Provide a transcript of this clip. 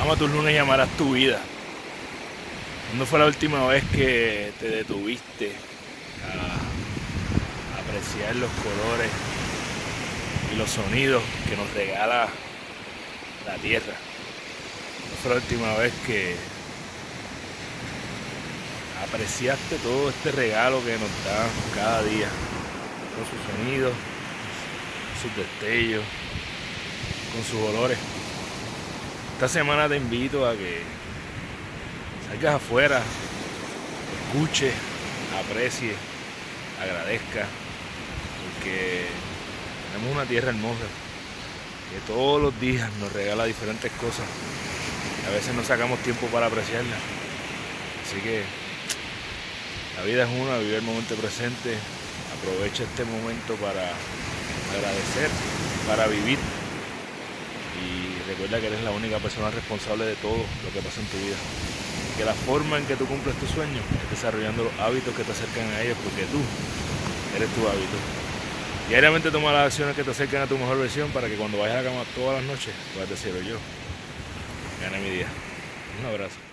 Ama tus lunes y amarás tu vida. ¿Cuándo fue la última vez que te detuviste a apreciar los colores y los sonidos que nos regala la tierra? ¿Cuándo fue la última vez que apreciaste todo este regalo que nos da cada día? Con sus sonidos, sus destellos, con sus olores. Esta semana te invito a que salgas afuera, escuche, aprecie, agradezca, porque tenemos una tierra hermosa que todos los días nos regala diferentes cosas. a veces no sacamos tiempo para apreciarla. Así que la vida es una, vive el momento presente, aprovecha este momento para agradecer, para vivir recuerda que eres la única persona responsable de todo lo que pasa en tu vida. Que la forma en que tú cumples tus sueños es desarrollando los hábitos que te acercan a ellos, porque tú eres tu hábito. Diariamente toma las acciones que te acercan a tu mejor versión para que cuando vayas a la cama todas las noches puedas decirlo yo. Gané mi día. Un abrazo.